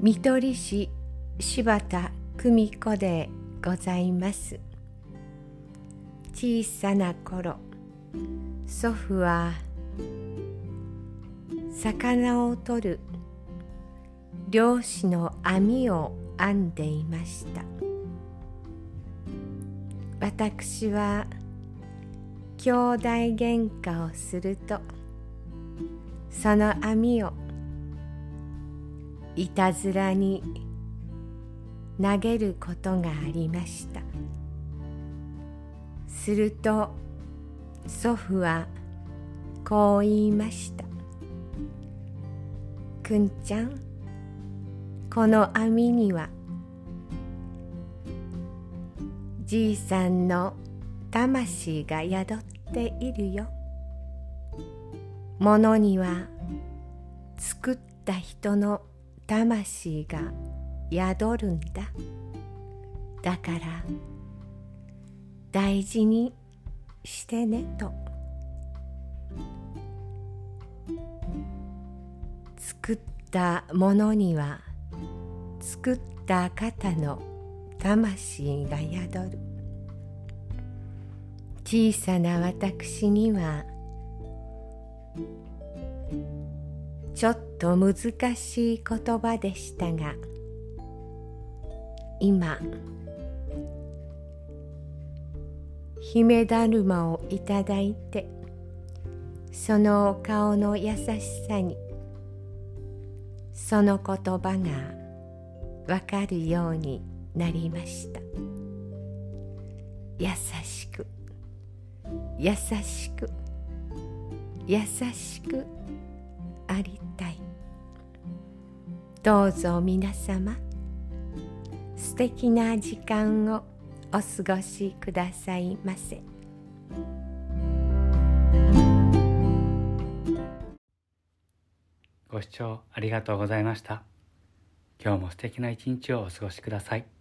見取り市柴田久美子でございます。小さな頃祖父は魚を取る漁師の網を編んでいました。私は兄弟喧嘩をするとその網をいたずらに投げることがありました。すると祖父はこう言いました「くんちゃんこの網にはじいさんの魂が宿っているよ」ものには作った人の魂が宿るんだ。だから大事にしてねと。作ったものには作った方の魂が宿る。小さな私にはちょっとと難しい言葉でしたが今姫だるまをいただいてその顔の優しさにその言葉がわかるようになりました。優しく優しく優しく。どうぞ皆様素敵な時間をお過ごしくださいませ。ご視聴ありがとうございました。今日も素敵な一日をお過ごしください。